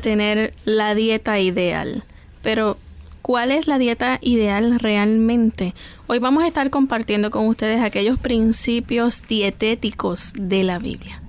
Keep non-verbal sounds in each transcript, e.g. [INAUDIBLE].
Tener la dieta ideal, pero ¿cuál es la dieta ideal realmente? Hoy vamos a estar compartiendo con ustedes aquellos principios dietéticos de la Biblia.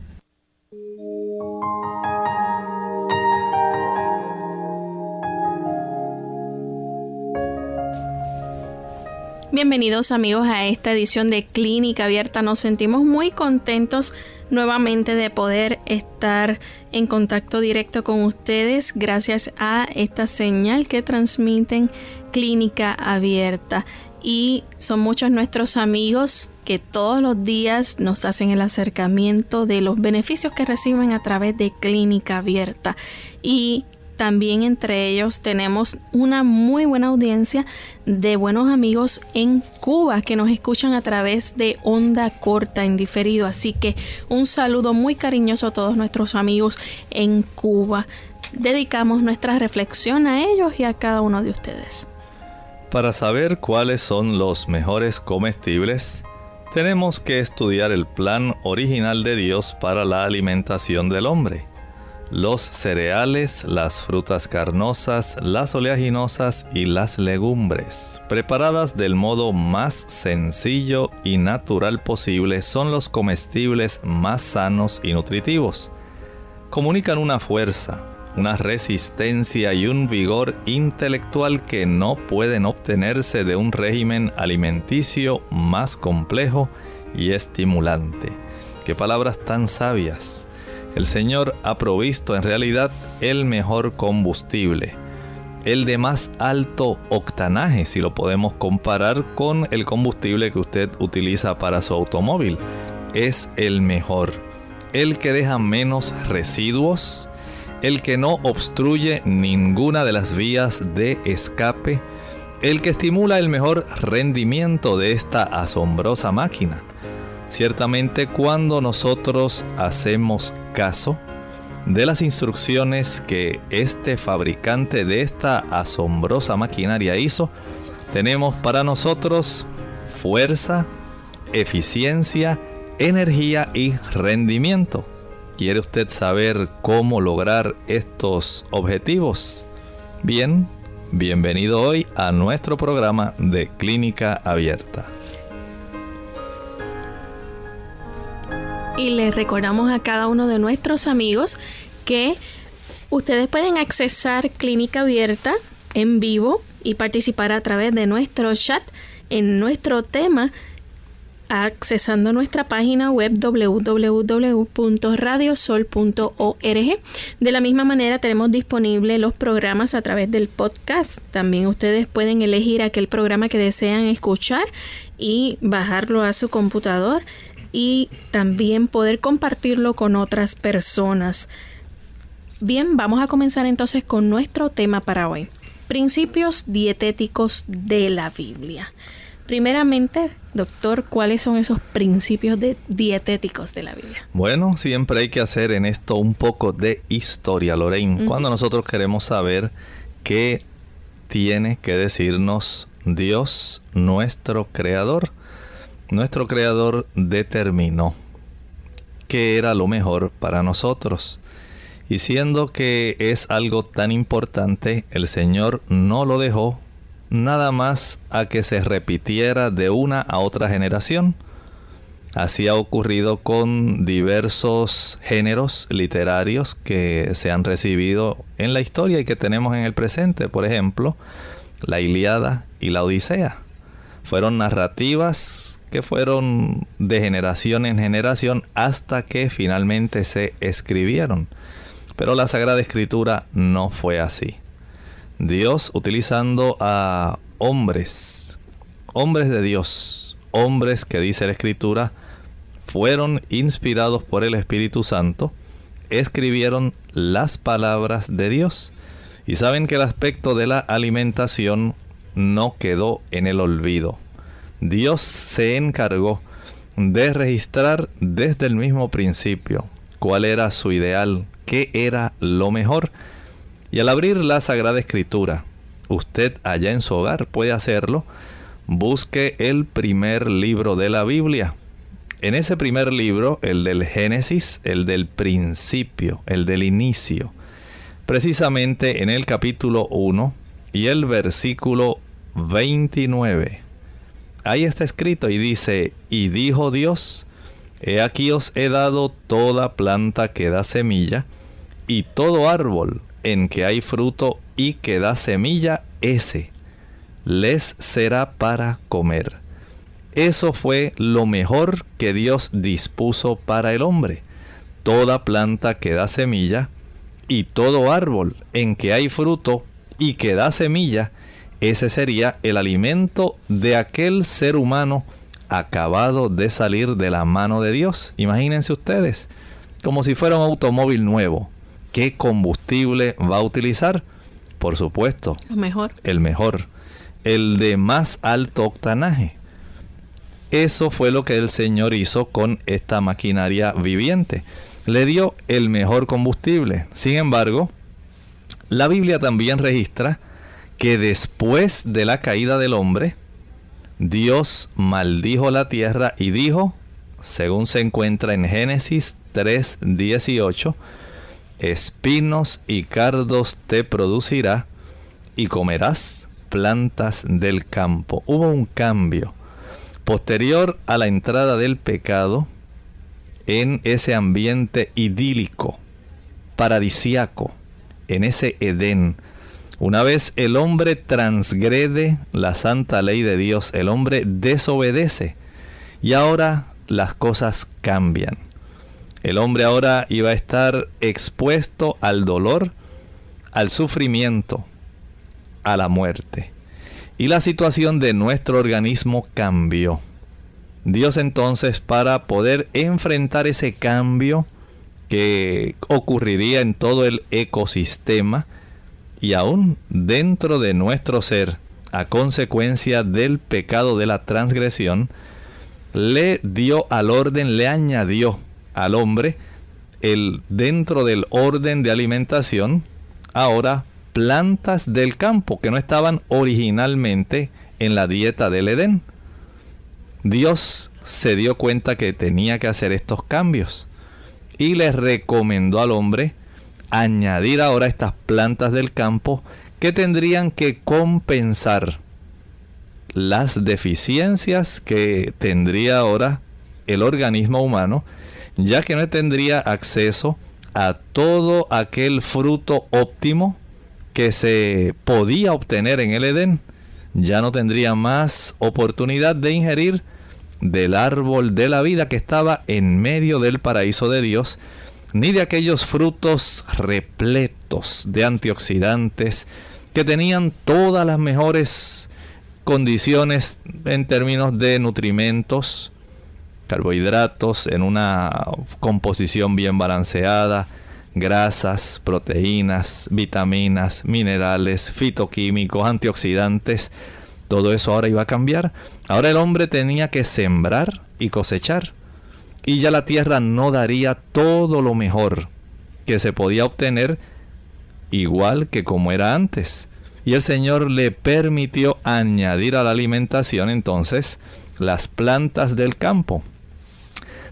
Bienvenidos amigos a esta edición de Clínica Abierta. Nos sentimos muy contentos nuevamente de poder estar en contacto directo con ustedes gracias a esta señal que transmiten Clínica Abierta. Y son muchos nuestros amigos que todos los días nos hacen el acercamiento de los beneficios que reciben a través de Clínica Abierta. Y también entre ellos tenemos una muy buena audiencia de buenos amigos en Cuba que nos escuchan a través de onda corta en diferido. Así que un saludo muy cariñoso a todos nuestros amigos en Cuba. Dedicamos nuestra reflexión a ellos y a cada uno de ustedes. Para saber cuáles son los mejores comestibles, tenemos que estudiar el plan original de Dios para la alimentación del hombre los cereales, las frutas carnosas, las oleaginosas y las legumbres, preparadas del modo más sencillo y natural posible, son los comestibles más sanos y nutritivos. Comunican una fuerza, una resistencia y un vigor intelectual que no pueden obtenerse de un régimen alimenticio más complejo y estimulante. Qué palabras tan sabias el Señor ha provisto en realidad el mejor combustible, el de más alto octanaje, si lo podemos comparar con el combustible que usted utiliza para su automóvil. Es el mejor, el que deja menos residuos, el que no obstruye ninguna de las vías de escape, el que estimula el mejor rendimiento de esta asombrosa máquina. Ciertamente cuando nosotros hacemos caso de las instrucciones que este fabricante de esta asombrosa maquinaria hizo, tenemos para nosotros fuerza, eficiencia, energía y rendimiento. ¿Quiere usted saber cómo lograr estos objetivos? Bien, bienvenido hoy a nuestro programa de Clínica Abierta. Y les recordamos a cada uno de nuestros amigos que ustedes pueden accesar Clínica Abierta en vivo y participar a través de nuestro chat en nuestro tema accesando nuestra página web www.radiosol.org. De la misma manera tenemos disponibles los programas a través del podcast. También ustedes pueden elegir aquel programa que desean escuchar y bajarlo a su computador y también poder compartirlo con otras personas. Bien, vamos a comenzar entonces con nuestro tema para hoy. Principios dietéticos de la Biblia. Primeramente, doctor, ¿cuáles son esos principios dietéticos de la Biblia? Bueno, siempre hay que hacer en esto un poco de historia, Lorraine. Cuando nosotros queremos saber qué tiene que decirnos Dios, nuestro Creador, nuestro Creador determinó que era lo mejor para nosotros. Y siendo que es algo tan importante, el Señor no lo dejó nada más a que se repitiera de una a otra generación. Así ha ocurrido con diversos géneros literarios que se han recibido en la historia y que tenemos en el presente. Por ejemplo, la Iliada y la Odisea. Fueron narrativas que fueron de generación en generación hasta que finalmente se escribieron. Pero la Sagrada Escritura no fue así. Dios utilizando a hombres, hombres de Dios, hombres que dice la Escritura, fueron inspirados por el Espíritu Santo, escribieron las palabras de Dios. Y saben que el aspecto de la alimentación no quedó en el olvido. Dios se encargó de registrar desde el mismo principio cuál era su ideal, qué era lo mejor. Y al abrir la Sagrada Escritura, usted allá en su hogar puede hacerlo, busque el primer libro de la Biblia. En ese primer libro, el del Génesis, el del principio, el del inicio, precisamente en el capítulo 1 y el versículo 29. Ahí está escrito y dice, y dijo Dios, he aquí os he dado toda planta que da semilla, y todo árbol en que hay fruto y que da semilla, ese les será para comer. Eso fue lo mejor que Dios dispuso para el hombre. Toda planta que da semilla y todo árbol en que hay fruto y que da semilla, ese sería el alimento de aquel ser humano acabado de salir de la mano de Dios. Imagínense ustedes, como si fuera un automóvil nuevo. ¿Qué combustible va a utilizar? Por supuesto. El mejor. El mejor. El de más alto octanaje. Eso fue lo que el Señor hizo con esta maquinaria viviente. Le dio el mejor combustible. Sin embargo, la Biblia también registra que después de la caída del hombre, Dios maldijo la tierra y dijo, según se encuentra en Génesis 3:18, espinos y cardos te producirá y comerás plantas del campo. Hubo un cambio posterior a la entrada del pecado en ese ambiente idílico, paradisiaco, en ese Edén. Una vez el hombre transgrede la santa ley de Dios, el hombre desobedece y ahora las cosas cambian. El hombre ahora iba a estar expuesto al dolor, al sufrimiento, a la muerte. Y la situación de nuestro organismo cambió. Dios entonces para poder enfrentar ese cambio que ocurriría en todo el ecosistema y aún dentro de nuestro ser a consecuencia del pecado de la transgresión, le dio al orden, le añadió al hombre el dentro del orden de alimentación ahora plantas del campo que no estaban originalmente en la dieta del Edén. Dios se dio cuenta que tenía que hacer estos cambios y le recomendó al hombre añadir ahora estas plantas del campo que tendrían que compensar las deficiencias que tendría ahora el organismo humano, ya que no tendría acceso a todo aquel fruto óptimo que se podía obtener en el Edén, ya no tendría más oportunidad de ingerir del árbol de la vida que estaba en medio del paraíso de Dios, ni de aquellos frutos repletos de antioxidantes que tenían todas las mejores condiciones en términos de nutrimentos, carbohidratos en una composición bien balanceada, grasas, proteínas, vitaminas, minerales, fitoquímicos, antioxidantes. Todo eso ahora iba a cambiar. Ahora el hombre tenía que sembrar y cosechar. Y ya la tierra no daría todo lo mejor que se podía obtener igual que como era antes. Y el Señor le permitió añadir a la alimentación entonces las plantas del campo.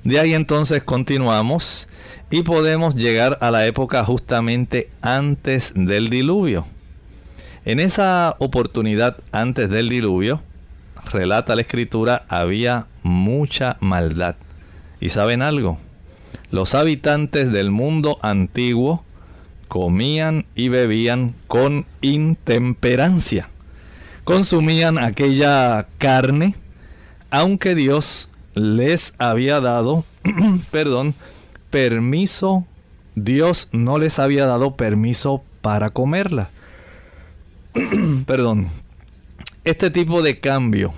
De ahí entonces continuamos y podemos llegar a la época justamente antes del diluvio. En esa oportunidad antes del diluvio, relata la escritura, había mucha maldad. ¿Y saben algo? Los habitantes del mundo antiguo comían y bebían con intemperancia. Consumían aquella carne, aunque Dios les había dado, [CLEARS THROAT] perdón, permiso, Dios no les había dado permiso para comerla. [CLEARS THROAT] perdón. Este tipo de cambio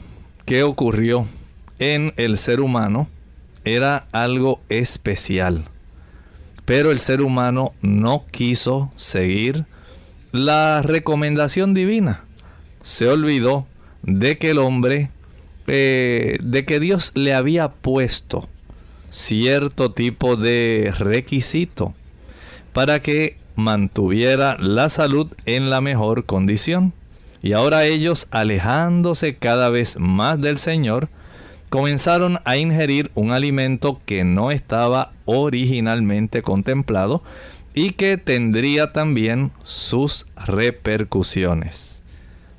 que ocurrió en el ser humano era algo especial. Pero el ser humano no quiso seguir la recomendación divina. Se olvidó de que el hombre, eh, de que Dios le había puesto cierto tipo de requisito para que mantuviera la salud en la mejor condición. Y ahora ellos, alejándose cada vez más del Señor, comenzaron a ingerir un alimento que no estaba originalmente contemplado y que tendría también sus repercusiones.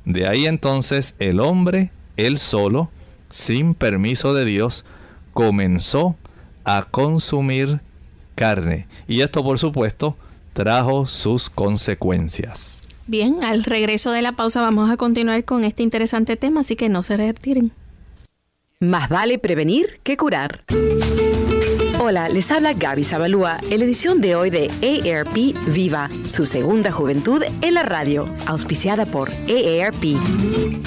De ahí entonces el hombre, él solo, sin permiso de Dios, comenzó a consumir carne. Y esto por supuesto trajo sus consecuencias. Bien, al regreso de la pausa vamos a continuar con este interesante tema, así que no se retiren. Más vale prevenir que curar. Hola, les habla Gaby Zabalúa en la edición de hoy de AARP Viva, su segunda juventud en la radio, auspiciada por AARP.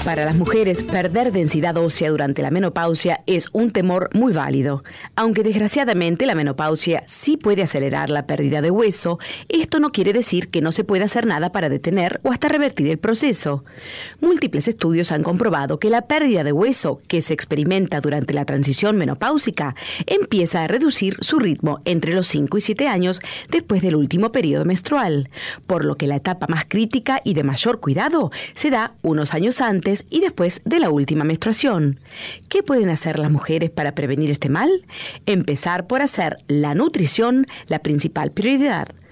Para las mujeres, perder densidad ósea durante la menopausia es un temor muy válido. Aunque desgraciadamente la menopausia sí puede acelerar la pérdida de hueso, esto no quiere decir que no se pueda hacer nada para detener o hasta revertir el proceso. Múltiples estudios han comprobado que la pérdida de hueso que se experimenta durante la transición menopáusica empieza a reducir su ritmo entre los 5 y 7 años después del último periodo menstrual, por lo que la etapa más crítica y de mayor cuidado se da unos años antes y después de la última menstruación. ¿Qué pueden hacer las mujeres para prevenir este mal? Empezar por hacer la nutrición la principal prioridad.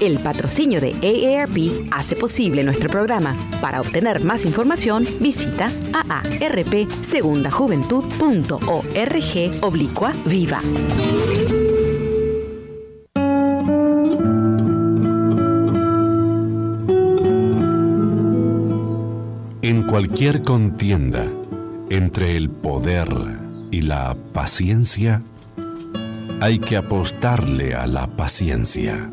El patrocinio de AARP hace posible nuestro programa. Para obtener más información, visita aarpsegundajuventud.org oblicua viva. En cualquier contienda entre el poder y la paciencia, hay que apostarle a la paciencia.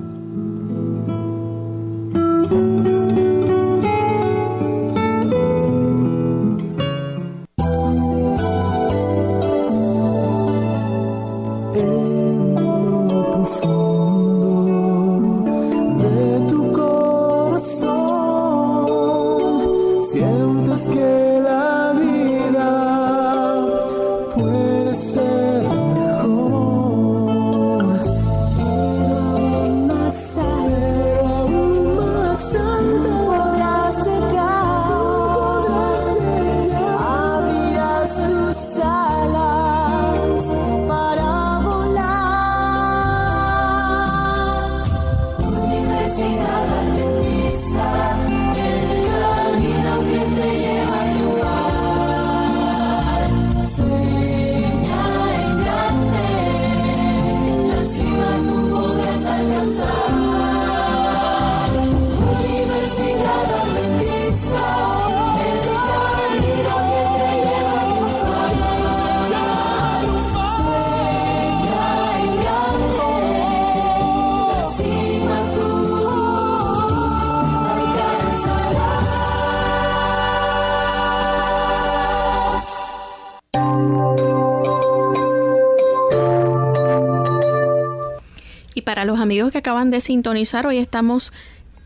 Amigos que acaban de sintonizar, hoy estamos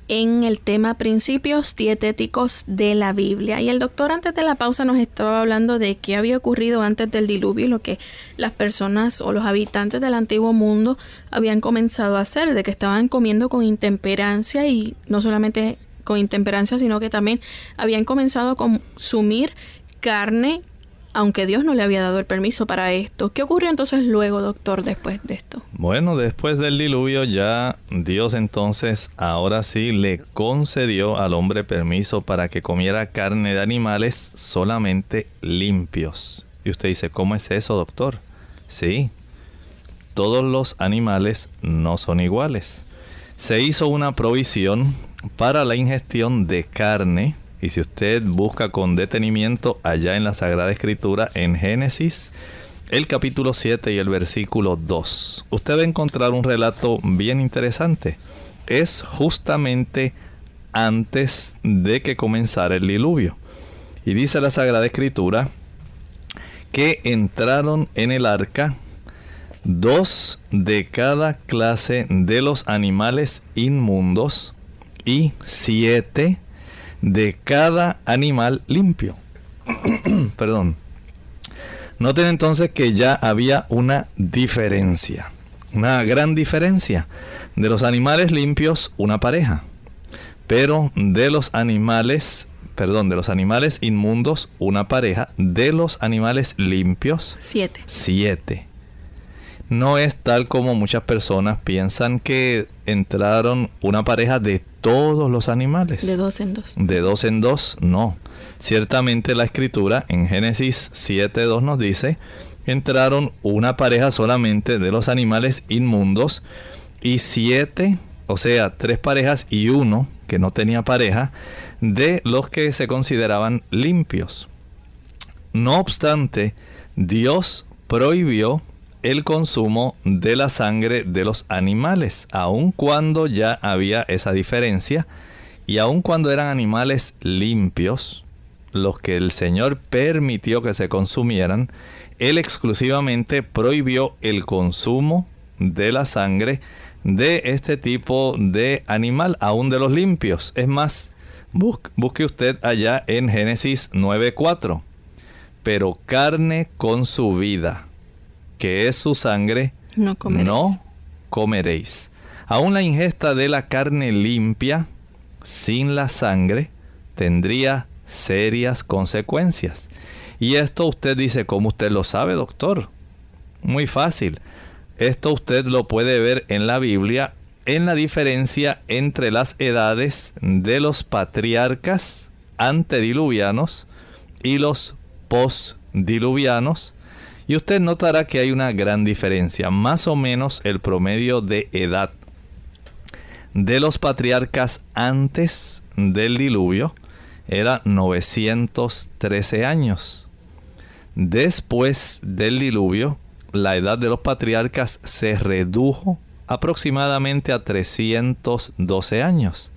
en el tema principios dietéticos de la Biblia. Y el doctor antes de la pausa nos estaba hablando de qué había ocurrido antes del diluvio y lo que las personas o los habitantes del antiguo mundo habían comenzado a hacer, de que estaban comiendo con intemperancia y no solamente con intemperancia, sino que también habían comenzado a consumir carne aunque Dios no le había dado el permiso para esto. ¿Qué ocurrió entonces luego, doctor, después de esto? Bueno, después del diluvio ya Dios entonces ahora sí le concedió al hombre permiso para que comiera carne de animales solamente limpios. Y usted dice, ¿cómo es eso, doctor? Sí, todos los animales no son iguales. Se hizo una provisión para la ingestión de carne y si usted busca con detenimiento allá en la Sagrada Escritura, en Génesis, el capítulo 7 y el versículo 2, usted va a encontrar un relato bien interesante. Es justamente antes de que comenzara el diluvio. Y dice la Sagrada Escritura que entraron en el arca dos de cada clase de los animales inmundos y siete de cada animal limpio. [CLEARS THROAT] Perdón. Noten entonces que ya había una diferencia, una gran diferencia. De los animales limpios, una pareja. Pero de los animales, perdón, de los animales inmundos, una pareja. De los animales limpios, siete. Siete. No es tal como muchas personas piensan que entraron una pareja de todos los animales. De dos en dos. De dos en dos, no. Ciertamente la escritura en Génesis 7.2 nos dice, entraron una pareja solamente de los animales inmundos y siete, o sea, tres parejas y uno que no tenía pareja, de los que se consideraban limpios. No obstante, Dios prohibió el consumo de la sangre de los animales, aun cuando ya había esa diferencia y aun cuando eran animales limpios, los que el Señor permitió que se consumieran, Él exclusivamente prohibió el consumo de la sangre de este tipo de animal, aun de los limpios. Es más, busque usted allá en Génesis 9.4. Pero carne con su vida que es su sangre, no comeréis. Aún la ingesta de la carne limpia, sin la sangre, tendría serias consecuencias. Y esto usted dice, ¿cómo usted lo sabe, doctor? Muy fácil. Esto usted lo puede ver en la Biblia en la diferencia entre las edades de los patriarcas antediluvianos y los postdiluvianos y usted notará que hay una gran diferencia, más o menos el promedio de edad de los patriarcas antes del diluvio era 913 años. Después del diluvio, la edad de los patriarcas se redujo aproximadamente a 312 años.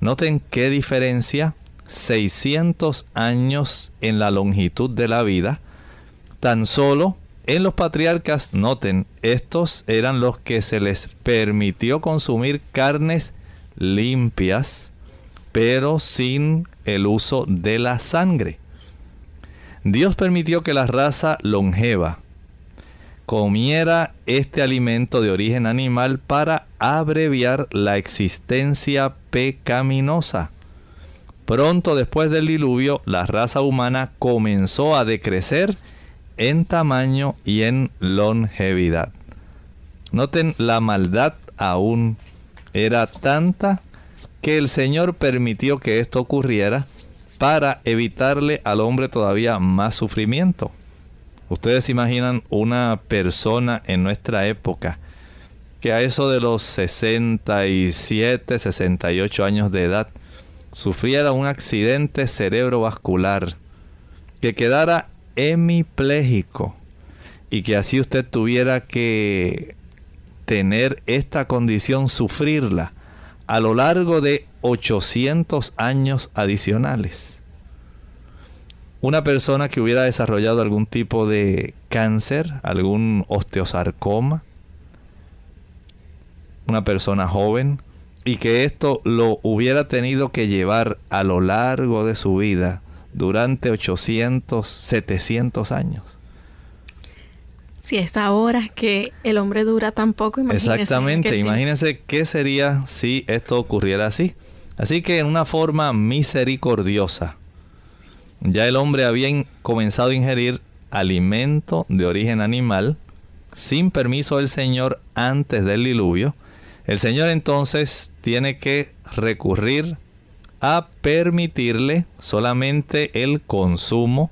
Noten qué diferencia, 600 años en la longitud de la vida Tan solo en los patriarcas, noten, estos eran los que se les permitió consumir carnes limpias, pero sin el uso de la sangre. Dios permitió que la raza longeva comiera este alimento de origen animal para abreviar la existencia pecaminosa. Pronto después del diluvio, la raza humana comenzó a decrecer en tamaño y en longevidad. Noten, la maldad aún era tanta que el Señor permitió que esto ocurriera para evitarle al hombre todavía más sufrimiento. Ustedes imaginan una persona en nuestra época que a eso de los 67, 68 años de edad sufriera un accidente cerebrovascular, que quedara hemipléjico y que así usted tuviera que tener esta condición, sufrirla a lo largo de 800 años adicionales. Una persona que hubiera desarrollado algún tipo de cáncer, algún osteosarcoma, una persona joven y que esto lo hubiera tenido que llevar a lo largo de su vida durante 800, 700 años. Si es ahora que el hombre dura tan poco, imagínese. Exactamente, imagínense qué sería si esto ocurriera así. Así que en una forma misericordiosa, ya el hombre había comenzado a ingerir alimento de origen animal sin permiso del Señor antes del diluvio. El Señor entonces tiene que recurrir a permitirle solamente el consumo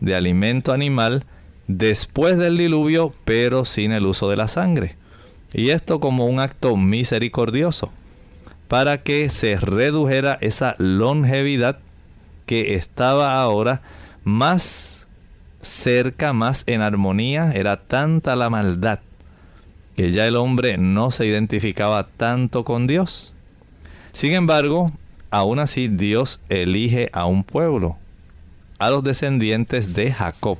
de alimento animal después del diluvio, pero sin el uso de la sangre. Y esto como un acto misericordioso, para que se redujera esa longevidad que estaba ahora más cerca, más en armonía, era tanta la maldad que ya el hombre no se identificaba tanto con Dios. Sin embargo, aún así Dios elige a un pueblo, a los descendientes de Jacob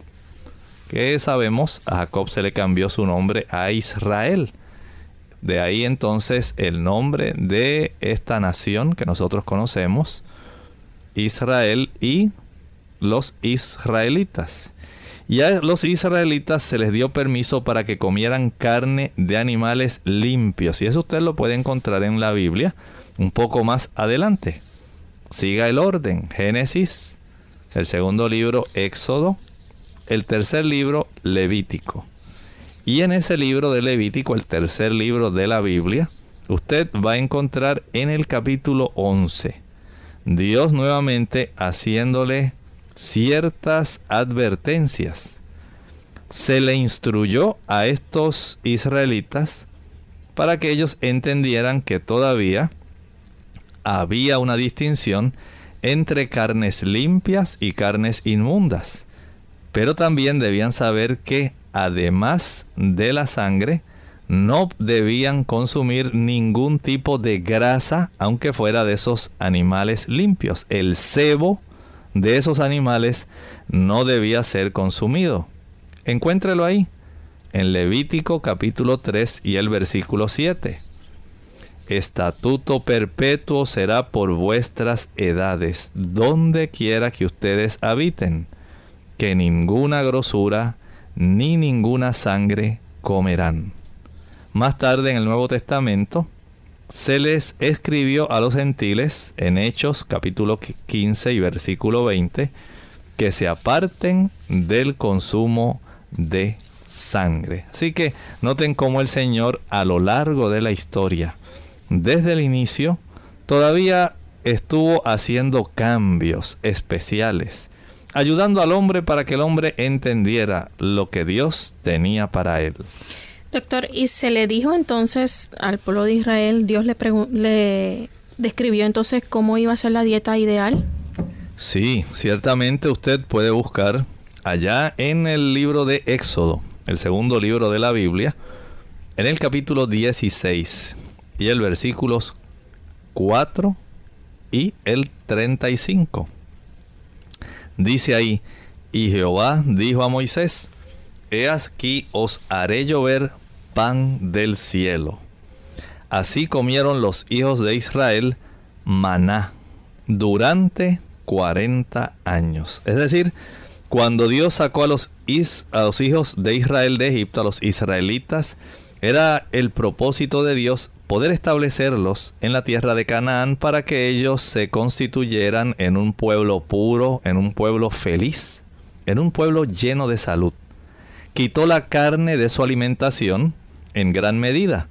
que sabemos, a Jacob se le cambió su nombre a Israel. De ahí entonces el nombre de esta nación que nosotros conocemos, Israel y los israelitas. Y a los israelitas se les dio permiso para que comieran carne de animales limpios. Y eso usted lo puede encontrar en la Biblia un poco más adelante. Siga el orden. Génesis, el segundo libro, Éxodo, el tercer libro Levítico. Y en ese libro de Levítico, el tercer libro de la Biblia, usted va a encontrar en el capítulo 11, Dios nuevamente haciéndole ciertas advertencias. Se le instruyó a estos israelitas para que ellos entendieran que todavía había una distinción entre carnes limpias y carnes inmundas. Pero también debían saber que además de la sangre, no debían consumir ningún tipo de grasa, aunque fuera de esos animales limpios. El cebo de esos animales no debía ser consumido. Encuéntrelo ahí, en Levítico capítulo 3 y el versículo 7. Estatuto perpetuo será por vuestras edades, donde quiera que ustedes habiten que ninguna grosura ni ninguna sangre comerán. Más tarde en el Nuevo Testamento se les escribió a los gentiles en Hechos capítulo 15 y versículo 20 que se aparten del consumo de sangre. Así que noten cómo el Señor a lo largo de la historia, desde el inicio, todavía estuvo haciendo cambios especiales ayudando al hombre para que el hombre entendiera lo que Dios tenía para él. Doctor, ¿y se le dijo entonces al pueblo de Israel, Dios le, le describió entonces cómo iba a ser la dieta ideal? Sí, ciertamente usted puede buscar allá en el libro de Éxodo, el segundo libro de la Biblia, en el capítulo 16 y el versículos 4 y el 35. Dice ahí, y Jehová dijo a Moisés, He aquí os haré llover pan del cielo. Así comieron los hijos de Israel maná durante 40 años. Es decir, cuando Dios sacó a los, a los hijos de Israel de Egipto, a los israelitas, era el propósito de Dios poder establecerlos en la tierra de Canaán para que ellos se constituyeran en un pueblo puro, en un pueblo feliz, en un pueblo lleno de salud. Quitó la carne de su alimentación en gran medida.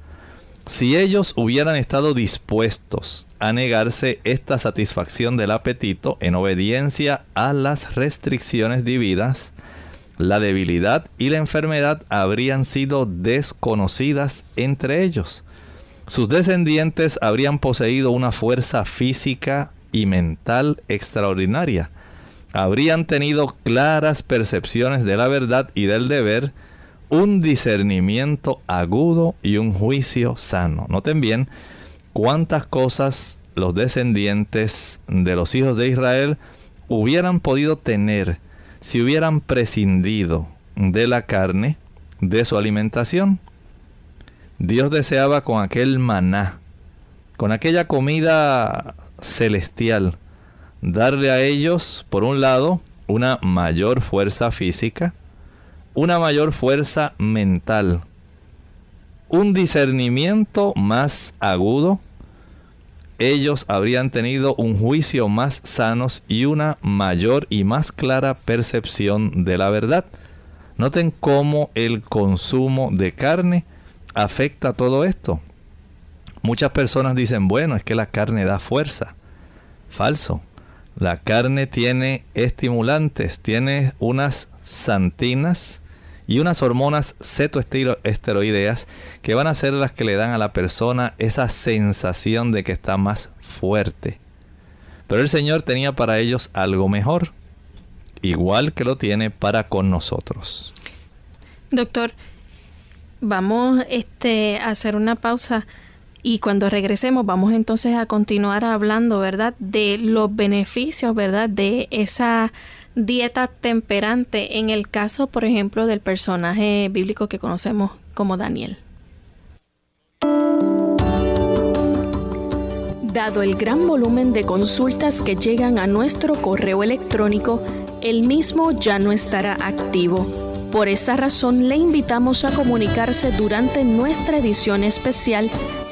Si ellos hubieran estado dispuestos a negarse esta satisfacción del apetito en obediencia a las restricciones divinas, la debilidad y la enfermedad habrían sido desconocidas entre ellos. Sus descendientes habrían poseído una fuerza física y mental extraordinaria. Habrían tenido claras percepciones de la verdad y del deber, un discernimiento agudo y un juicio sano. Noten bien cuántas cosas los descendientes de los hijos de Israel hubieran podido tener si hubieran prescindido de la carne de su alimentación. Dios deseaba con aquel maná con aquella comida celestial, darle a ellos, por un lado, una mayor fuerza física, una mayor fuerza mental, un discernimiento más agudo, ellos habrían tenido un juicio más sanos y una mayor y más clara percepción de la verdad. Noten cómo el consumo de carne afecta todo esto. Muchas personas dicen, bueno, es que la carne da fuerza. Falso. La carne tiene estimulantes, tiene unas santinas y unas hormonas cetoesteroideas que van a ser las que le dan a la persona esa sensación de que está más fuerte. Pero el Señor tenía para ellos algo mejor, igual que lo tiene para con nosotros. Doctor, vamos este, a hacer una pausa y cuando regresemos vamos entonces a continuar hablando, ¿verdad? De los beneficios, ¿verdad? De esa dieta temperante en el caso, por ejemplo, del personaje bíblico que conocemos como Daniel. Dado el gran volumen de consultas que llegan a nuestro correo electrónico, el mismo ya no estará activo. Por esa razón le invitamos a comunicarse durante nuestra edición especial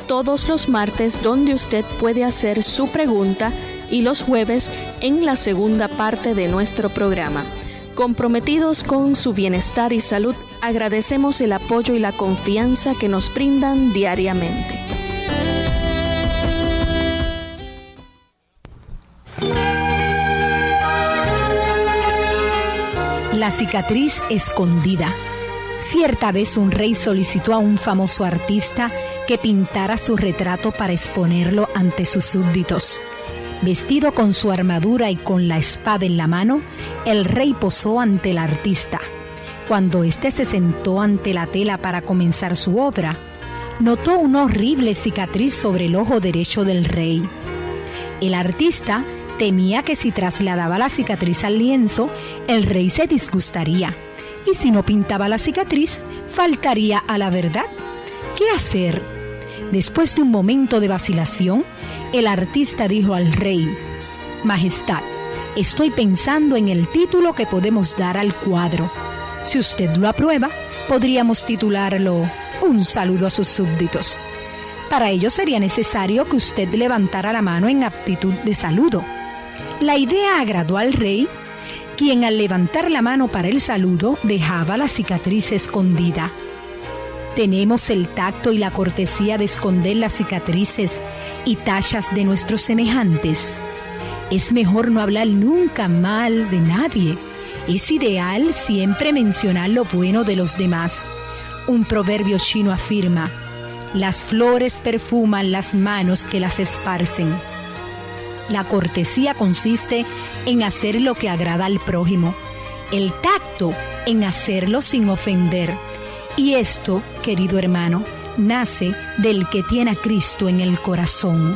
todos los martes donde usted puede hacer su pregunta y los jueves en la segunda parte de nuestro programa. Comprometidos con su bienestar y salud, agradecemos el apoyo y la confianza que nos brindan diariamente. La cicatriz escondida Cierta vez un rey solicitó a un famoso artista que pintara su retrato para exponerlo ante sus súbditos. Vestido con su armadura y con la espada en la mano, el rey posó ante el artista. Cuando éste se sentó ante la tela para comenzar su obra, notó una horrible cicatriz sobre el ojo derecho del rey. El artista temía que si trasladaba la cicatriz al lienzo, el rey se disgustaría y si no pintaba la cicatriz, faltaría a la verdad. ¿Qué hacer? Después de un momento de vacilación, el artista dijo al rey, Majestad, estoy pensando en el título que podemos dar al cuadro. Si usted lo aprueba, podríamos titularlo Un saludo a sus súbditos. Para ello sería necesario que usted levantara la mano en aptitud de saludo. La idea agradó al rey quien al levantar la mano para el saludo dejaba la cicatriz escondida. Tenemos el tacto y la cortesía de esconder las cicatrices y tallas de nuestros semejantes. Es mejor no hablar nunca mal de nadie. Es ideal siempre mencionar lo bueno de los demás. Un proverbio chino afirma, las flores perfuman las manos que las esparcen. La cortesía consiste en hacer lo que agrada al prójimo, el tacto en hacerlo sin ofender. Y esto, querido hermano, nace del que tiene a Cristo en el corazón.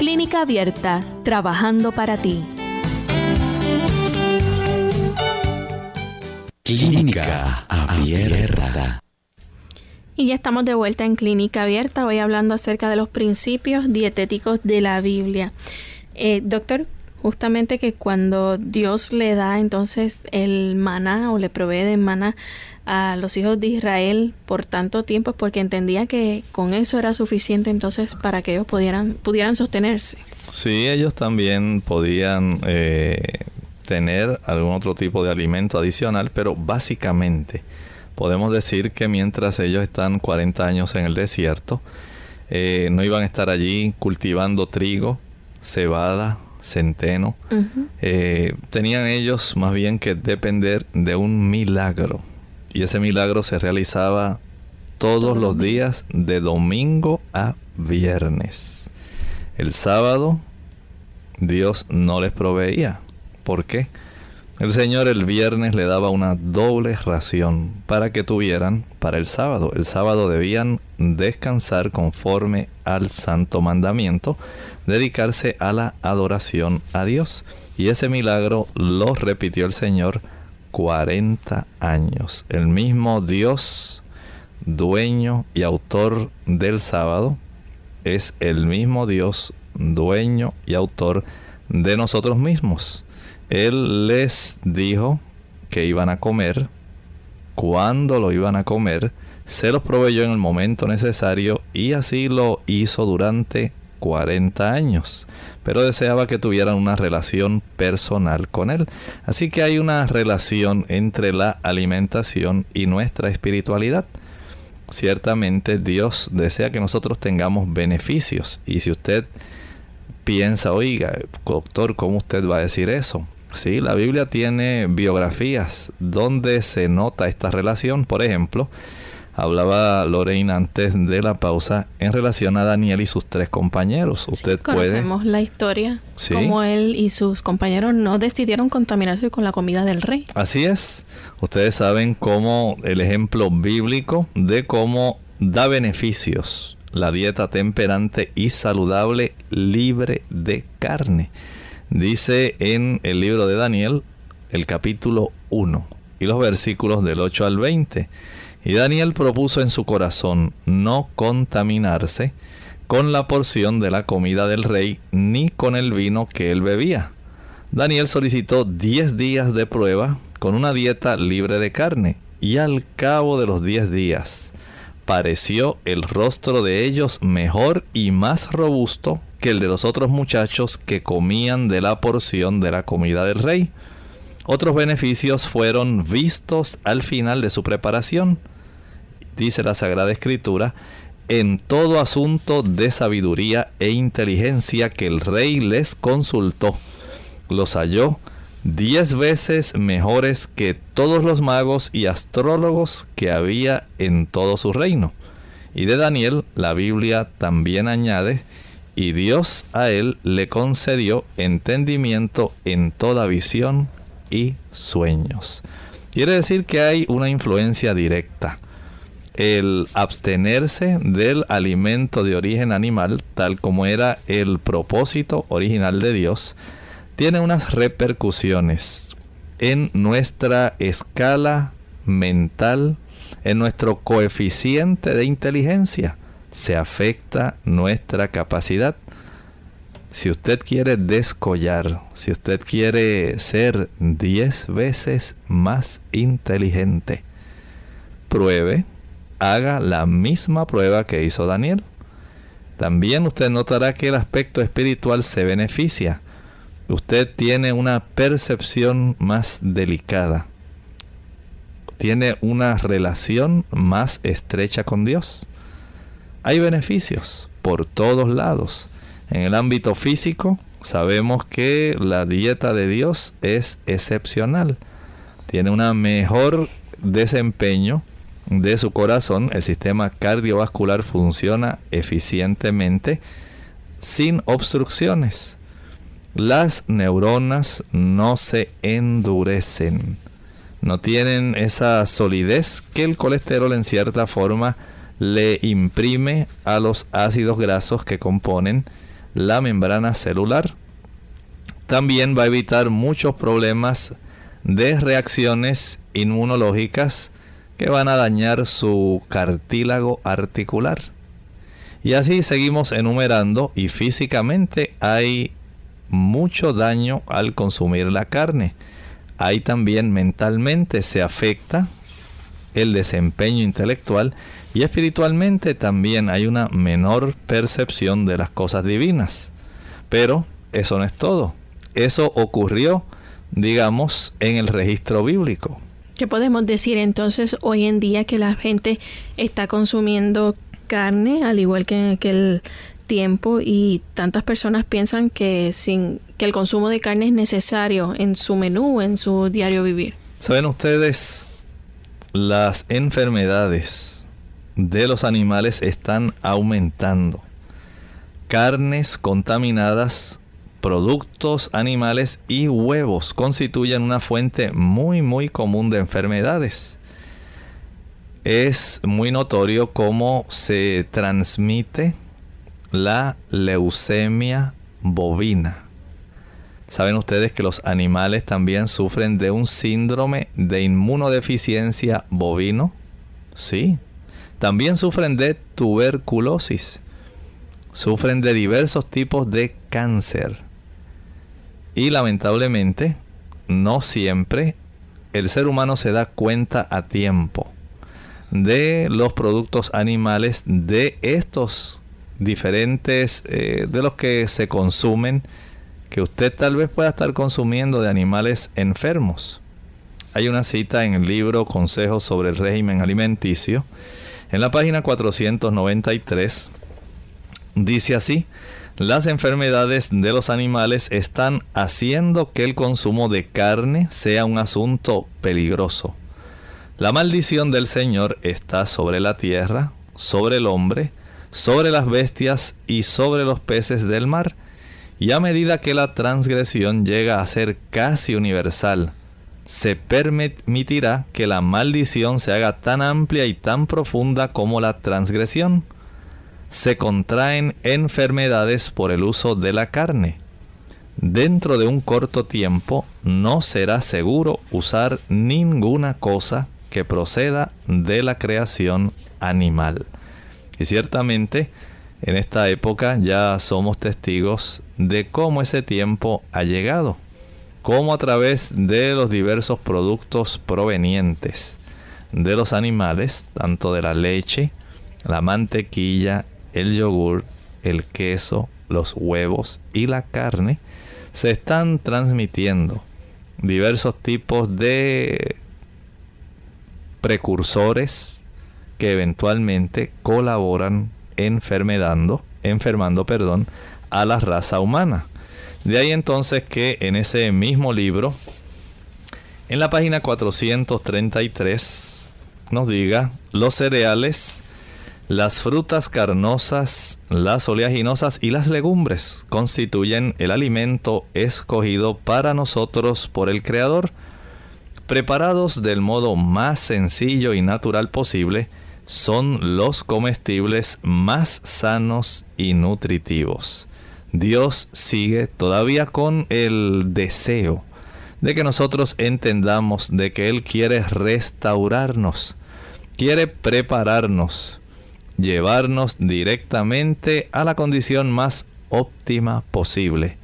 Clínica Abierta, trabajando para ti. Clínica Abierta. Y ya estamos de vuelta en Clínica Abierta, hoy hablando acerca de los principios dietéticos de la Biblia. Eh, doctor, justamente que cuando Dios le da entonces el maná o le provee de maná a los hijos de Israel por tanto tiempo, porque entendía que con eso era suficiente entonces para que ellos pudieran, pudieran sostenerse. Sí, ellos también podían eh, tener algún otro tipo de alimento adicional, pero básicamente podemos decir que mientras ellos están 40 años en el desierto, eh, no iban a estar allí cultivando trigo, cebada, centeno. Eh, tenían ellos más bien que depender de un milagro Y ese milagro se realizaba todos los días de domingo a viernes. El sábado Dios no les proveía. ¿Por qué? El Señor el viernes le daba una doble ración para que tuvieran para el sábado. El sábado debían descansar conforme al santo mandamiento, dedicarse a la adoración a Dios. Y ese milagro lo repitió el Señor 40 años. El mismo Dios, dueño y autor del sábado, es el mismo Dios, dueño y autor de nosotros mismos. Él les dijo que iban a comer, cuándo lo iban a comer, se los proveyó en el momento necesario y así lo hizo durante 40 años. Pero deseaba que tuvieran una relación personal con Él. Así que hay una relación entre la alimentación y nuestra espiritualidad. Ciertamente Dios desea que nosotros tengamos beneficios. Y si usted piensa, oiga, doctor, ¿cómo usted va a decir eso? Sí, la Biblia tiene biografías donde se nota esta relación. Por ejemplo, hablaba Lorraine antes de la pausa en relación a Daniel y sus tres compañeros. Usted conocemos la historia, ¿Sí? cómo él y sus compañeros no decidieron contaminarse con la comida del rey. Así es. Ustedes saben cómo el ejemplo bíblico de cómo da beneficios la dieta temperante y saludable libre de carne. Dice en el libro de Daniel, el capítulo 1 y los versículos del 8 al 20. Y Daniel propuso en su corazón no contaminarse con la porción de la comida del rey ni con el vino que él bebía. Daniel solicitó 10 días de prueba con una dieta libre de carne y al cabo de los 10 días pareció el rostro de ellos mejor y más robusto que el de los otros muchachos que comían de la porción de la comida del rey. Otros beneficios fueron vistos al final de su preparación. Dice la Sagrada Escritura, en todo asunto de sabiduría e inteligencia que el rey les consultó, los halló diez veces mejores que todos los magos y astrólogos que había en todo su reino. Y de Daniel la Biblia también añade y Dios a él le concedió entendimiento en toda visión y sueños. Quiere decir que hay una influencia directa. El abstenerse del alimento de origen animal, tal como era el propósito original de Dios, tiene unas repercusiones en nuestra escala mental, en nuestro coeficiente de inteligencia se afecta nuestra capacidad. Si usted quiere descollar, si usted quiere ser 10 veces más inteligente, pruebe, haga la misma prueba que hizo Daniel. También usted notará que el aspecto espiritual se beneficia. Usted tiene una percepción más delicada. Tiene una relación más estrecha con Dios hay beneficios por todos lados. En el ámbito físico sabemos que la dieta de Dios es excepcional. Tiene un mejor desempeño de su corazón. El sistema cardiovascular funciona eficientemente sin obstrucciones. Las neuronas no se endurecen. No tienen esa solidez que el colesterol en cierta forma le imprime a los ácidos grasos que componen la membrana celular. También va a evitar muchos problemas de reacciones inmunológicas que van a dañar su cartílago articular. Y así seguimos enumerando y físicamente hay mucho daño al consumir la carne. Hay también mentalmente se afecta el desempeño intelectual y espiritualmente también hay una menor percepción de las cosas divinas. Pero eso no es todo. Eso ocurrió, digamos, en el registro bíblico. ¿Qué podemos decir entonces hoy en día que la gente está consumiendo carne al igual que en aquel tiempo y tantas personas piensan que sin que el consumo de carne es necesario en su menú, en su diario vivir? Saben ustedes, las enfermedades de los animales están aumentando. Carnes contaminadas, productos animales y huevos constituyen una fuente muy muy común de enfermedades. Es muy notorio cómo se transmite la leucemia bovina. Saben ustedes que los animales también sufren de un síndrome de inmunodeficiencia bovino. Sí. También sufren de tuberculosis. Sufren de diversos tipos de cáncer. Y lamentablemente, no siempre el ser humano se da cuenta a tiempo de los productos animales, de estos diferentes, eh, de los que se consumen que usted tal vez pueda estar consumiendo de animales enfermos. Hay una cita en el libro Consejos sobre el régimen alimenticio. En la página 493 dice así, las enfermedades de los animales están haciendo que el consumo de carne sea un asunto peligroso. La maldición del Señor está sobre la tierra, sobre el hombre, sobre las bestias y sobre los peces del mar y a medida que la transgresión llega a ser casi universal, se permitirá que la maldición se haga tan amplia y tan profunda como la transgresión. Se contraen enfermedades por el uso de la carne. Dentro de un corto tiempo no será seguro usar ninguna cosa que proceda de la creación animal. Y ciertamente, en esta época ya somos testigos de cómo ese tiempo ha llegado, cómo a través de los diversos productos provenientes de los animales, tanto de la leche, la mantequilla, el yogur, el queso, los huevos y la carne, se están transmitiendo diversos tipos de precursores que eventualmente colaboran enfermedando, enfermando, perdón, a la raza humana. De ahí entonces que en ese mismo libro, en la página 433, nos diga los cereales, las frutas carnosas, las oleaginosas y las legumbres constituyen el alimento escogido para nosotros por el Creador, preparados del modo más sencillo y natural posible, son los comestibles más sanos y nutritivos. Dios sigue todavía con el deseo de que nosotros entendamos de que Él quiere restaurarnos, quiere prepararnos, llevarnos directamente a la condición más óptima posible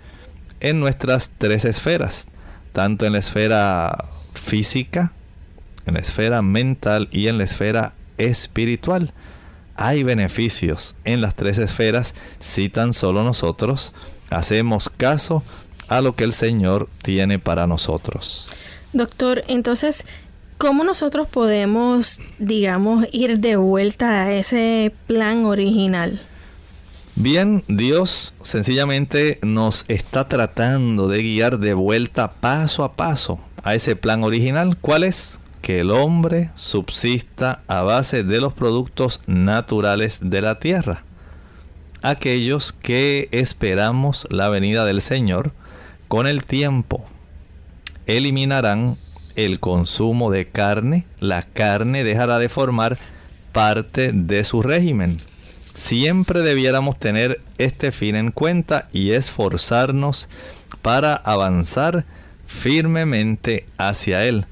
en nuestras tres esferas, tanto en la esfera física, en la esfera mental y en la esfera espiritual. Hay beneficios en las tres esferas si tan solo nosotros hacemos caso a lo que el Señor tiene para nosotros. Doctor, entonces, ¿cómo nosotros podemos, digamos, ir de vuelta a ese plan original? Bien, Dios sencillamente nos está tratando de guiar de vuelta paso a paso a ese plan original. ¿Cuál es? Que el hombre subsista a base de los productos naturales de la tierra. Aquellos que esperamos la venida del Señor, con el tiempo eliminarán el consumo de carne, la carne dejará de formar parte de su régimen. Siempre debiéramos tener este fin en cuenta y esforzarnos para avanzar firmemente hacia Él.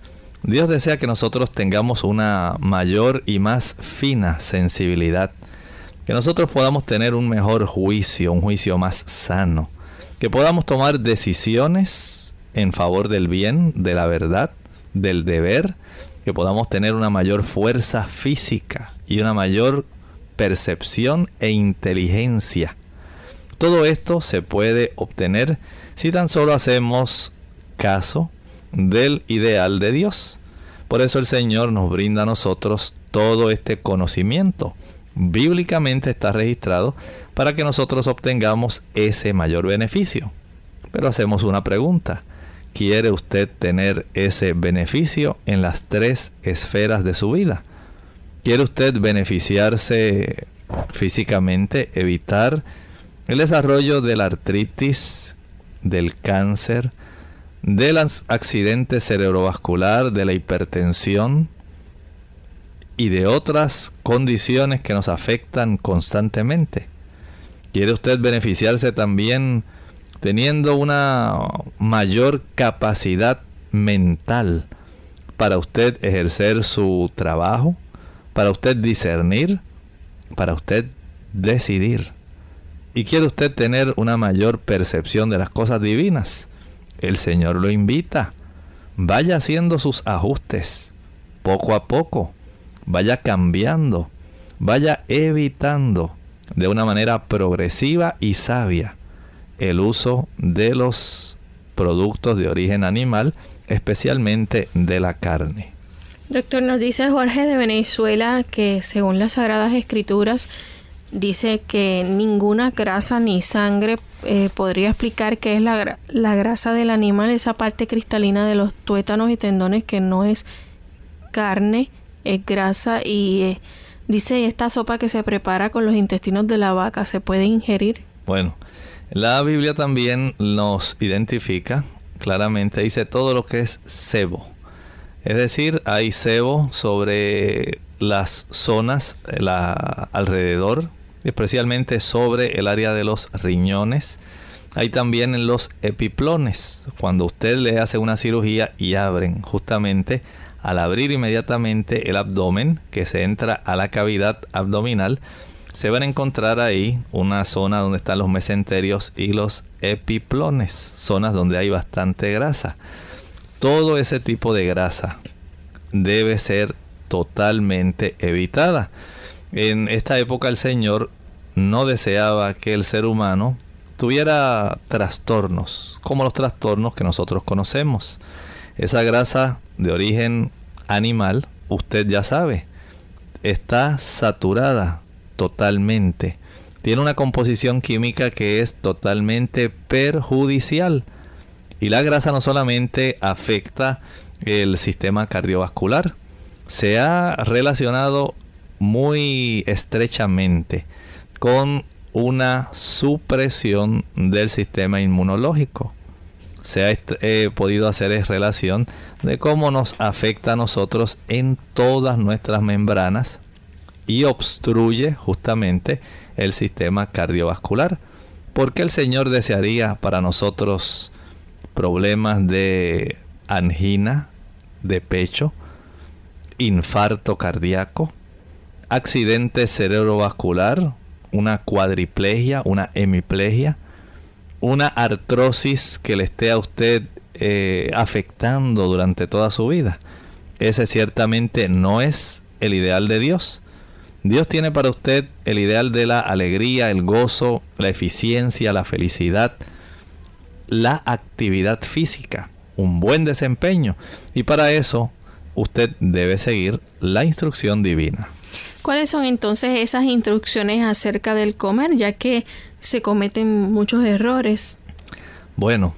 Dios desea que nosotros tengamos una mayor y más fina sensibilidad, que nosotros podamos tener un mejor juicio, un juicio más sano, que podamos tomar decisiones en favor del bien, de la verdad, del deber, que podamos tener una mayor fuerza física y una mayor percepción e inteligencia. Todo esto se puede obtener si tan solo hacemos caso del ideal de Dios. Por eso el Señor nos brinda a nosotros todo este conocimiento. Bíblicamente está registrado para que nosotros obtengamos ese mayor beneficio. Pero hacemos una pregunta. quiere usted tener ese beneficio en las tres esferas de su vida. ¿Quiere usted beneficiarse físicamente, evitar el desarrollo de la artritis, del cáncer, del accidente cerebrovascular, de la hipertensión y de otras condiciones que nos afectan constantemente? ¿Quiere usted beneficiarse también teniendo una mayor capacidad mental para usted ejercer su trabajo, para usted discernir, para usted decidir. Y quiere usted tener una mayor percepción de las cosas divinas. El Señor lo invita. Vaya haciendo sus ajustes poco a poco. Vaya cambiando. Vaya evitando de una manera progresiva y sabia el uso de los productos de origen animal, especialmente de la carne. Doctor, nos dice Jorge de Venezuela que según las Sagradas Escrituras dice que ninguna grasa ni sangre eh, podría explicar qué es la, grasa del animal, esa parte cristalina de los tuétanos y tendones que no es carne, es grasa y eh, dice esta sopa que se prepara con los intestinos de la vaca, ¿se puede ingerir? Bueno, la Biblia también nos identifica claramente, dice todo lo que es sebo. Es decir, hay sebo sobre las zonas la, alrededor, especialmente sobre el área de los riñones. Hay también en los epiplones, cuando usted le hace una cirugía y abren justamente al abrir inmediatamente el abdomen, que se entra a la cavidad abdominal, se van a encontrar ahí una zona donde están los mesenterios y los epiplones, zonas donde hay bastante grasa. Todo ese tipo de grasa debe ser totalmente evitada. En esta época el Señor no deseaba que el ser humano tuviera trastornos, como los trastornos que nosotros conocemos. Esa grasa de origen animal, usted ya sabe, está saturada totalmente. Tiene una composición química que es totalmente perjudicial. Y la grasa no solamente afecta el sistema cardiovascular, se ha relacionado muy estrechamente con una supresión del sistema inmunológico. Se ha eh, podido hacer relación de cómo nos afecta a nosotros en todas nuestras membranas y obstruye justamente el sistema cardiovascular. porque el Señor desearía para nosotros problemas de angina de pecho, infarto cardíaco, accidente cerebrovascular, una cuadriplegia, una hemiplegia, una artrosis que le esté a usted eh, afectando durante toda su vida? Ese ciertamente no es el ideal de Dios. Dios tiene para usted el ideal de la alegría, el gozo, la eficiencia, la felicidad, la actividad física, un buen desempeño. Y para eso usted debe seguir la instrucción divina. ¿Cuáles son entonces esas instrucciones acerca del comer, ya que se cometen muchos errores? Bueno,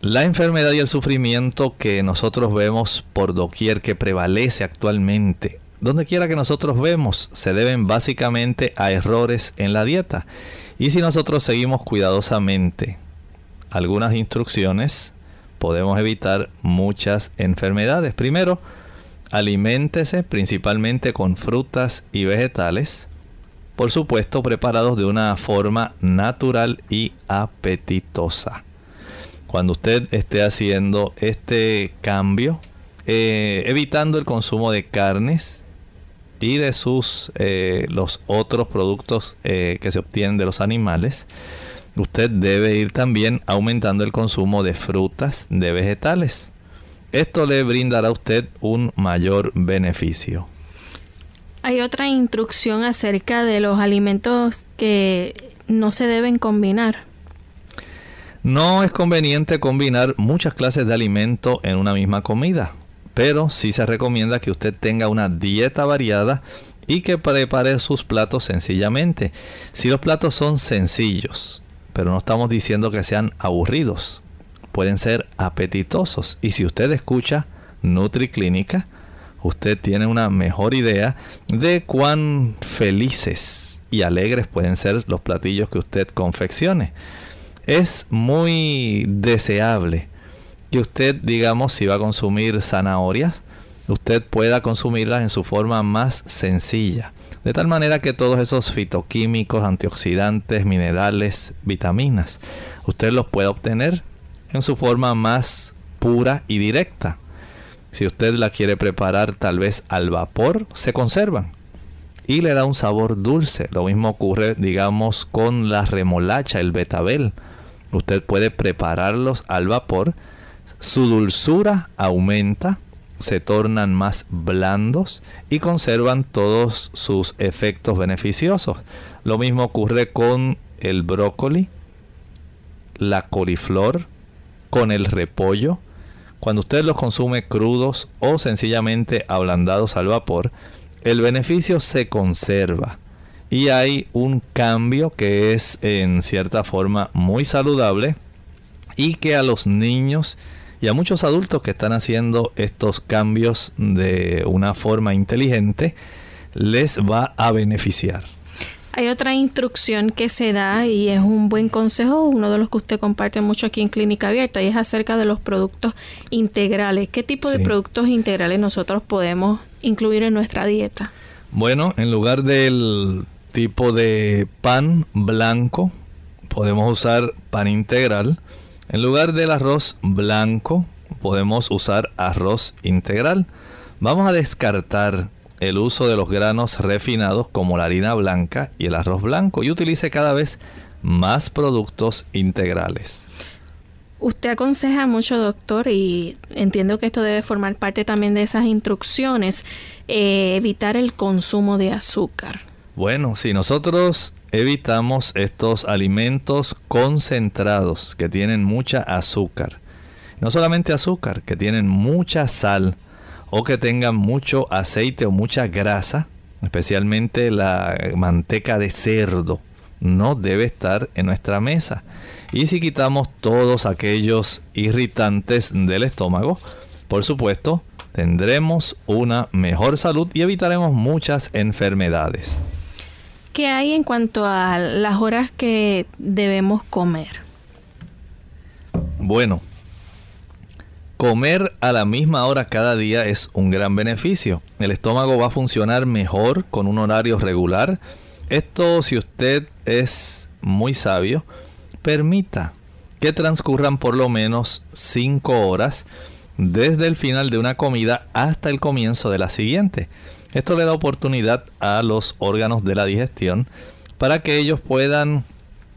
la enfermedad y el sufrimiento que nosotros vemos por doquier que prevalece actualmente donde quiera que nosotros vemos, se deben básicamente a errores en la dieta. Y si nosotros seguimos cuidadosamente algunas instrucciones, podemos evitar muchas enfermedades. Primero, aliméntese principalmente con frutas y vegetales, por supuesto preparados de una forma natural y apetitosa. Cuando usted esté haciendo este cambio, eh, evitando el consumo de carnes, y de sus eh, los otros productos eh, que se obtienen de los animales, usted debe ir también aumentando el consumo de frutas, de vegetales. Esto le brindará a usted un mayor beneficio. Hay otra instrucción acerca de los alimentos que no se deben combinar. No es conveniente combinar muchas clases de alimento en una misma comida pero sí se recomienda que usted tenga una dieta variada y que prepare sus platos sencillamente. Si los platos son sencillos, pero no estamos diciendo que sean aburridos, pueden ser apetitosos. Y si usted escucha NutriClínica, usted tiene una mejor idea de cuán felices y alegres pueden ser los platillos que usted confeccione. Es muy deseable que usted, digamos, si va a consumir zanahorias, usted pueda consumirlas en su forma más sencilla. De tal manera que todos esos fitoquímicos, antioxidantes, minerales, vitaminas, usted los pueda obtener en su forma más pura y directa. Si usted la quiere preparar tal vez al vapor, se conservan y le da un sabor dulce. Lo mismo ocurre, digamos, con la remolacha, el betabel. Usted puede prepararlos al vapor, su dulzura aumenta, se tornan más blandos y conservan todos sus efectos beneficiosos. Lo mismo ocurre con el brócoli, la coliflor, con el repollo. Cuando usted los consume crudos o sencillamente ablandados al vapor, el beneficio se conserva y hay un cambio que es en cierta forma muy saludable y que a los niños y a muchos adultos que están haciendo estos cambios de una forma inteligente les va a beneficiar. Hay otra instrucción que se da y es un buen consejo, uno de los que usted comparte mucho aquí en Clínica Abierta, y es acerca de los productos integrales. ¿Qué tipo de productos integrales nosotros podemos incluir en nuestra dieta? Bueno, en lugar del tipo de pan blanco, podemos usar pan integral. En lugar del arroz blanco, podemos usar arroz integral. Vamos a descartar el uso de los granos refinados como la harina blanca y el arroz blanco y utilice cada vez más productos integrales. Usted aconseja mucho, doctor, y entiendo que esto debe formar parte también de esas instrucciones, eh, evitar el consumo de azúcar. Bueno, si nosotros evitamos estos alimentos concentrados que tienen mucha azúcar, no solamente azúcar, que tienen mucha sal, o que tengan mucho aceite o mucha grasa, especialmente la manteca de cerdo, no debe estar en nuestra mesa. Y si quitamos todos aquellos irritantes del estómago, por supuesto, tendremos una mejor salud y evitaremos muchas enfermedades. ¿Qué hay en cuanto a las horas que debemos comer? Bueno, Comer a la misma hora cada día es un gran beneficio. El estómago va a funcionar mejor con un horario regular. Esto si usted es muy sabio, permita que transcurran por lo menos 5 horas desde el final de una comida hasta el comienzo de la siguiente. Esto le da oportunidad a los órganos de la digestión para que ellos puedan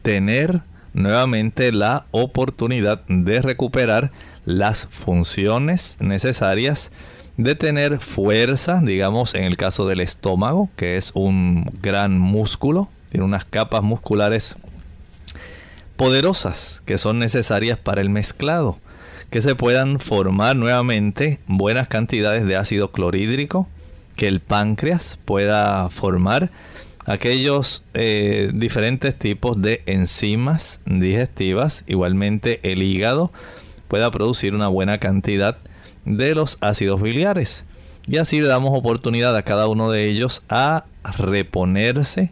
tener nuevamente la oportunidad de recuperar las funciones necesarias de tener fuerza, digamos en el caso del estómago, que es un gran músculo, tiene unas capas musculares poderosas que son necesarias para el mezclado, que se puedan formar nuevamente buenas cantidades de ácido clorhídrico, que el páncreas pueda formar aquellos eh, diferentes tipos de enzimas digestivas, igualmente el hígado, pueda producir una buena cantidad de los ácidos biliares. Y así le damos oportunidad a cada uno de ellos a reponerse,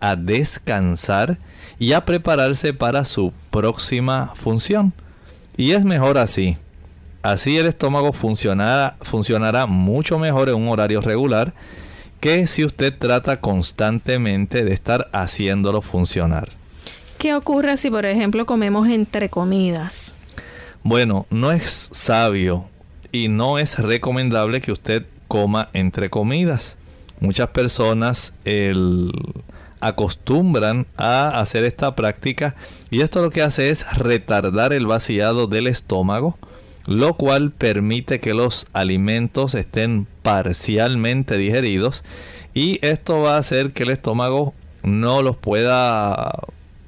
a descansar y a prepararse para su próxima función. Y es mejor así. Así el estómago funcionará, funcionará mucho mejor en un horario regular que si usted trata constantemente de estar haciéndolo funcionar. ¿Qué ocurre si, por ejemplo, comemos entre comidas? Bueno, no es sabio y no es recomendable que usted coma entre comidas. Muchas personas acostumbran a hacer esta práctica y esto lo que hace es retardar el vaciado del estómago, lo cual permite que los alimentos estén parcialmente digeridos y esto va a hacer que el estómago no los pueda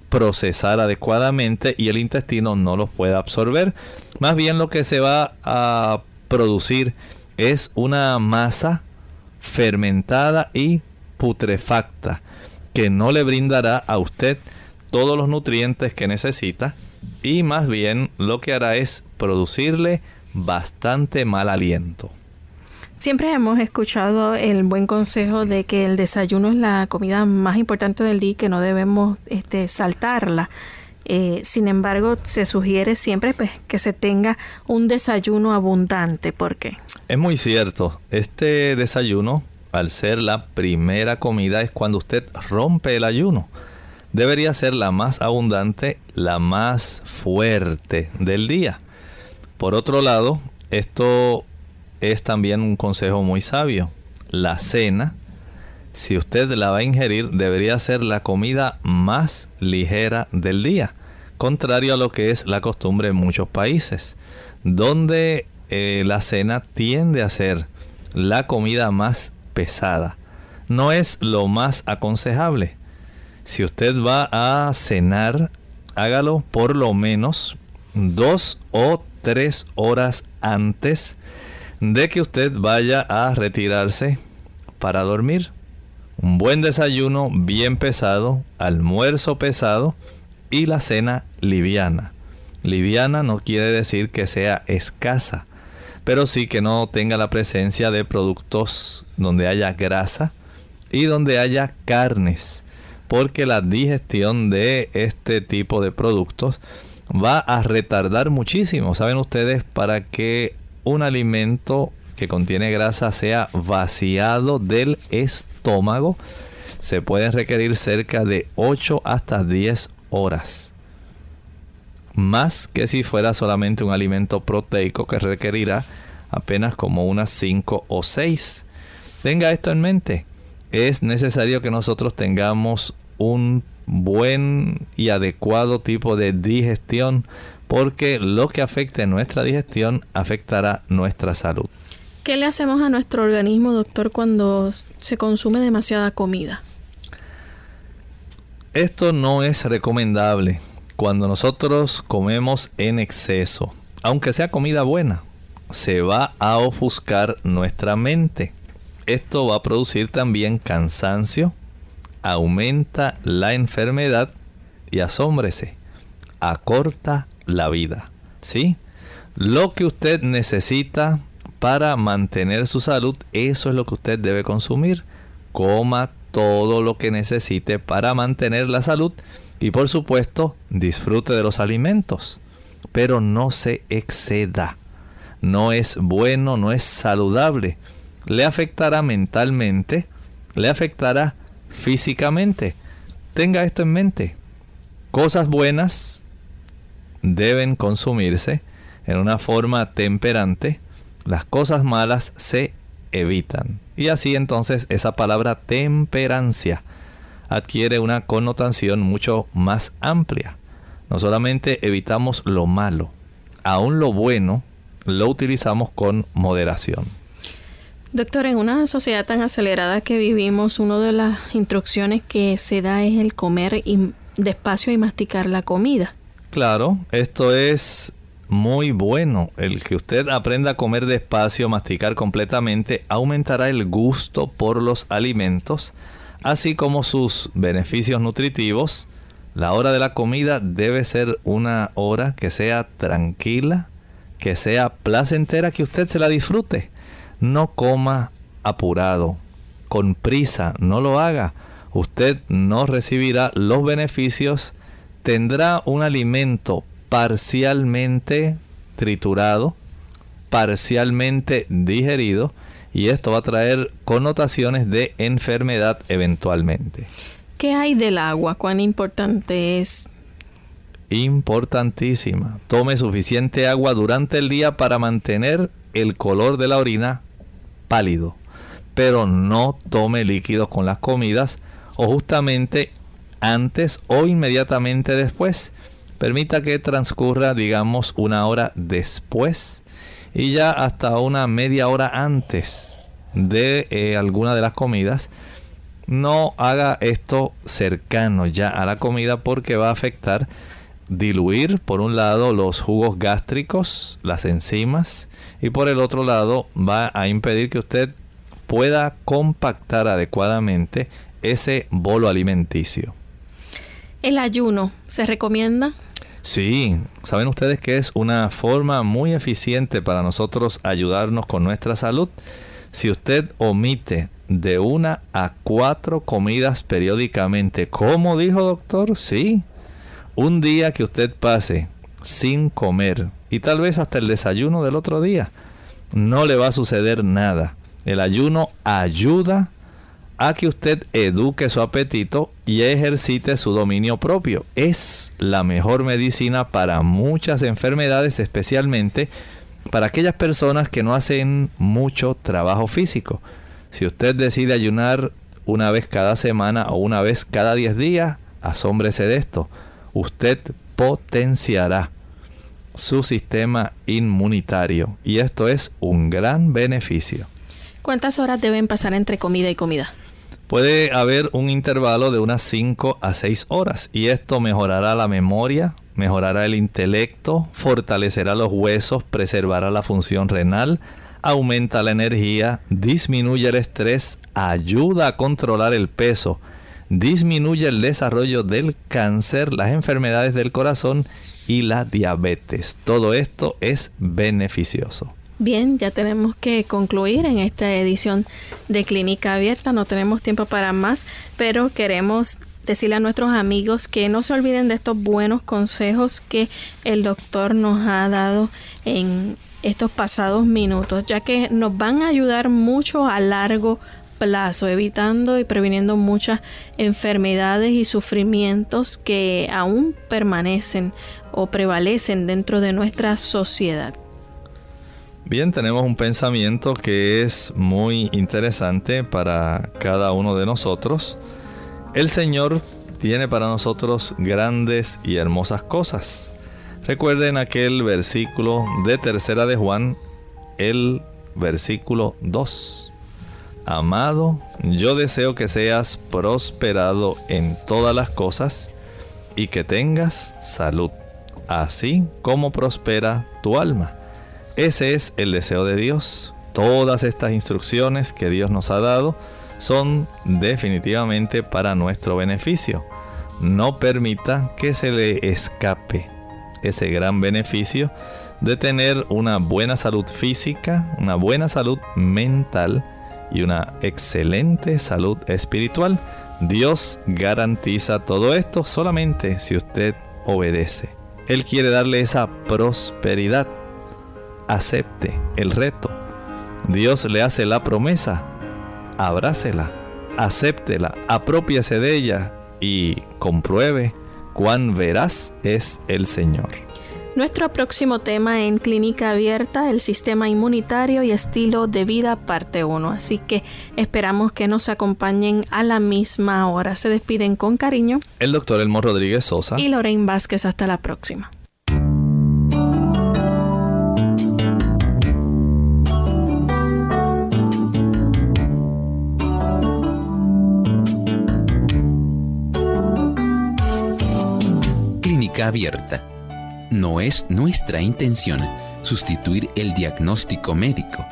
procesar adecuadamente y el intestino no los puede absorber. Más bien lo que se va a producir es una masa fermentada y putrefacta que no le brindará a usted todos los nutrientes que necesita y más bien lo que hará es producirle bastante mal aliento. Siempre hemos escuchado el buen consejo de que el desayuno es la comida más importante del día y que no debemos este, saltarla. Eh, sin embargo, se sugiere siempre pues, que se tenga un desayuno abundante. ¿Por qué? Es muy cierto. Este desayuno, al ser la primera comida, es cuando usted rompe el ayuno. Debería ser la más abundante, la más fuerte del día. Por otro lado, esto es también un consejo muy sabio. La cena, si usted la va a ingerir, debería ser la comida más ligera del día, contrario a lo que es la costumbre en muchos países, donde eh, la cena tiende a ser la comida más pesada. No es lo más aconsejable. Si usted va a cenar, hágalo por lo menos dos o tres horas antes de que usted vaya a retirarse para dormir. Un buen desayuno bien pesado, almuerzo pesado y la cena liviana. Liviana no quiere decir que sea escasa, pero sí que no tenga la presencia de productos donde haya grasa y donde haya carnes, porque la digestión de este tipo de productos va a retardar muchísimo. Saben ustedes, para que un alimento que contiene grasa sea vaciado del estómago, se pueden requerir cerca de 8 hasta 10 horas. Más que si fuera solamente un alimento proteico que requerirá apenas como unas 5 o 6. Tenga esto en mente. Es necesario que nosotros tengamos un buen y adecuado tipo de digestión porque lo que afecte nuestra digestión afectará nuestra salud. ¿Qué le hacemos a nuestro organismo, doctor, cuando se consume demasiada comida? Esto no es recomendable cuando nosotros comemos en exceso, aunque sea comida buena, se va a ofuscar nuestra mente. Esto va a producir también cansancio, aumenta la enfermedad y asómbrese, acorta la vida. ¿Sí? Lo que usted necesita para mantener su salud, eso es lo que usted debe consumir. Coma todo lo que necesite para mantener la salud y por supuesto disfrute de los alimentos, pero no se exceda. No es bueno, no es saludable. Le afectará mentalmente, le afectará físicamente. Tenga esto en mente. Cosas buenas deben consumirse en una forma temperante. Las cosas malas se evitan. Y así entonces esa palabra temperancia adquiere una connotación mucho más amplia. No solamente evitamos lo malo, aún lo bueno lo utilizamos con moderación. Doctor, en una sociedad tan acelerada que vivimos, una de las instrucciones que se da es el comer despacio y masticar la comida. Claro, esto es muy bueno. El que usted aprenda a comer despacio, masticar completamente, aumentará el gusto por los alimentos, así como sus beneficios nutritivos. La hora de la comida debe ser una hora que sea tranquila, que sea placentera, que usted se la disfrute. No coma apurado, con prisa, no lo haga. Usted no recibirá los beneficios, tendrá un alimento parcialmente triturado, parcialmente digerido, y esto va a traer connotaciones de enfermedad eventualmente. ¿Qué hay del agua? ¿Cuán importante es? Importantísima. Tome suficiente agua durante el día para mantener el color de la orina pálido. Pero no tome líquidos con las comidas o justamente antes o inmediatamente después. Permita que transcurra, digamos, una hora después y ya hasta una media hora antes de eh, alguna de las comidas. No haga esto cercano ya a la comida porque va a afectar diluir por un lado los jugos gástricos, las enzimas y por el otro lado va a impedir que usted pueda compactar adecuadamente ese bolo alimenticio. ¿El ayuno se recomienda? Sí, saben ustedes que es una forma muy eficiente para nosotros ayudarnos con nuestra salud. Si usted omite de una a cuatro comidas periódicamente, ¿cómo dijo doctor? Sí, un día que usted pase sin comer y tal vez hasta el desayuno del otro día, no le va a suceder nada. El ayuno ayuda a que usted eduque su apetito y ejercite su dominio propio. Es la mejor medicina para muchas enfermedades, especialmente para aquellas personas que no hacen mucho trabajo físico. Si usted decide ayunar una vez cada semana o una vez cada 10 días, asómbrese de esto. Usted potenciará su sistema inmunitario y esto es un gran beneficio. ¿Cuántas horas deben pasar entre comida y comida? Puede haber un intervalo de unas 5 a 6 horas y esto mejorará la memoria, mejorará el intelecto, fortalecerá los huesos, preservará la función renal, aumenta la energía, disminuye el estrés, ayuda a controlar el peso, disminuye el desarrollo del cáncer, las enfermedades del corazón y la diabetes. Todo esto es beneficioso. Bien, ya tenemos que concluir en esta edición de Clínica Abierta. No tenemos tiempo para más, pero queremos decirle a nuestros amigos que no se olviden de estos buenos consejos que el doctor nos ha dado en estos pasados minutos, ya que nos van a ayudar mucho a largo plazo, evitando y previniendo muchas enfermedades y sufrimientos que aún permanecen o prevalecen dentro de nuestra sociedad. Bien, tenemos un pensamiento que es muy interesante para cada uno de nosotros. El Señor tiene para nosotros grandes y hermosas cosas. Recuerden aquel versículo de Tercera de Juan, el versículo 2. Amado, yo deseo que seas prosperado en todas las cosas y que tengas salud, así como prospera tu alma. Ese es el deseo de Dios. Todas estas instrucciones que Dios nos ha dado son definitivamente para nuestro beneficio. No permita que se le escape ese gran beneficio de tener una buena salud física, una buena salud mental y una excelente salud espiritual. Dios garantiza todo esto solamente si usted obedece. Él quiere darle esa prosperidad acepte el reto. Dios le hace la promesa, abrácela, acéptela, apropiase de ella y compruebe cuán veraz es el Señor. Nuestro próximo tema en Clínica Abierta, el sistema inmunitario y estilo de vida, parte 1. Así que esperamos que nos acompañen a la misma hora. Se despiden con cariño. El doctor Elmo Rodríguez Sosa. Y Lorraine Vázquez. Hasta la próxima. abierta. No es nuestra intención sustituir el diagnóstico médico.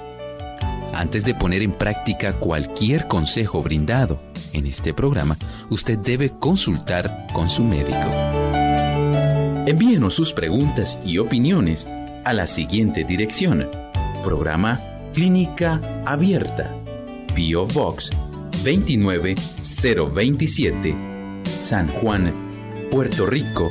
Antes de poner en práctica cualquier consejo brindado en este programa, usted debe consultar con su médico. Envíenos sus preguntas y opiniones a la siguiente dirección. Programa Clínica Abierta. Bio Box 29027. San Juan, Puerto Rico